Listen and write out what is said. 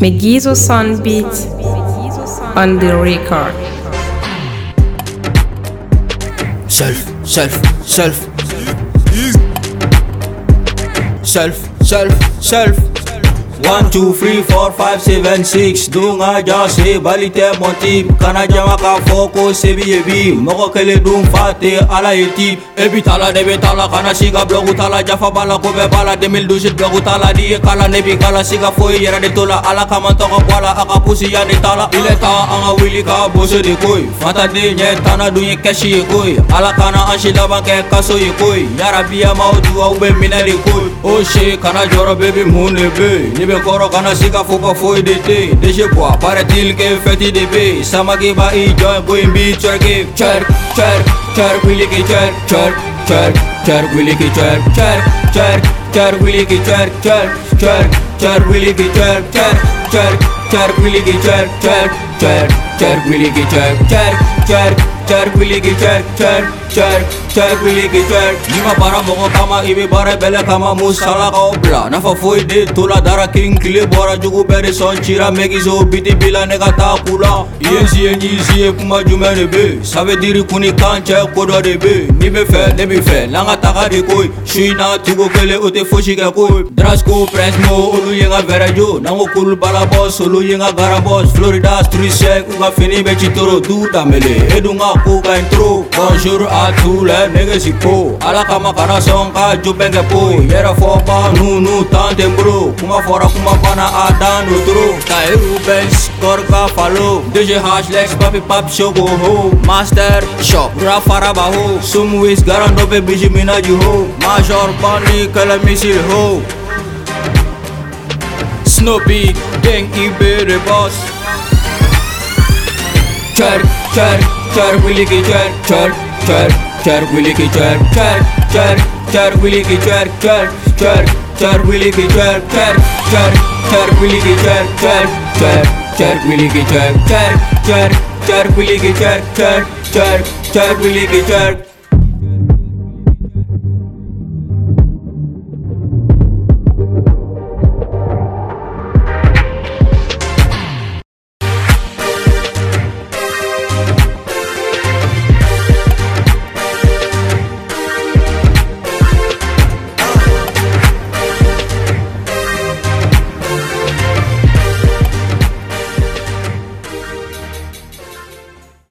Maïgizzo Son Beats on the record. Self, self, self. Self, self, self. One, two, three, four, five, seven, six. Don ka ja se bali tɛ Kana jama k'a fɔ se b'i ye bi. Mɔgɔ kelen dun fa tɛ ala ye ti. E bi t'a kana si ka Jafa b'a la ko bɛɛ b'a la 2012 bulɔku t'a la N'i ye k'a la de t'o Ala kama n tɔgɔ bɔ a ka pusi yan de t'a la Il est temps an ka wuli ka boso de koyi Fantaden ɲɛ ye Ala kana an laban kɛ kaso ye koyi Yarabi an b'aw dugawu bɛ Oxê, canajora, baby, moon e be munebe Nibe koro, kana sika, fupa, foi, dete Deixe boa, para til ke, feti, debe Sama ke ba, i, join, boy, mbi, chwerk, chwerk, chwerk, chwerk, wili ki, chwerk, chwerk, chwerk, chwerk, wili ki, chwerk, chwerk, chwerk, chwerk, wili ki, chwerk, chwerk, chwerk, chwerk, wili ki, chwerk, chwerk, chwerk, chwerk, wili ki, chwerk, chwerk, chwerk, chwerk, wili ki, chwerk, chwerk, chwerk, chwerk, wili ki, chwerk, chwerk, chwerk Chai piliki chai. Lima para moko kama ibi bare bele kama musala kobra Nafa foi de tula dara king kili bora jugu beri son chira megi zo biti bila nega ta kula. Iye ziye nyi ziye kuma jume ne be. Sabe diri kuni kanche kodo de be. Ni be fe ne be fe. Langa taka de koi. Shui na tugo kele ute fushi ke koi. Drasko press mo ulu yenga vere jo Nango kul bala boss ulu yenga gara boss. Florida street shake uga fini Bechi Toro, du tamele Edunga Kuka intro. Bonjour à tous les that nigga she cool Ala kama coração ka jubenge poo Yera foba nunu tante bro Kuma fora kuma pana adando tru Kai Rubens korka falo DJ Hashlex papi pap shogo ho Master shop Rafara baho Sumwis garando pe bijimina ho Major Bunny kala misil ho Snoopy Gang Ibere boss Chirk chirk chirk Willy chirk chirk chirk चरगुली की चर चर चर चरगुली की चर चर चर चरगुली की चर चर चर चरगुली की चर चर चर चरगुली की चर चर चर चरगुली की चर चर चर चरगुली की चर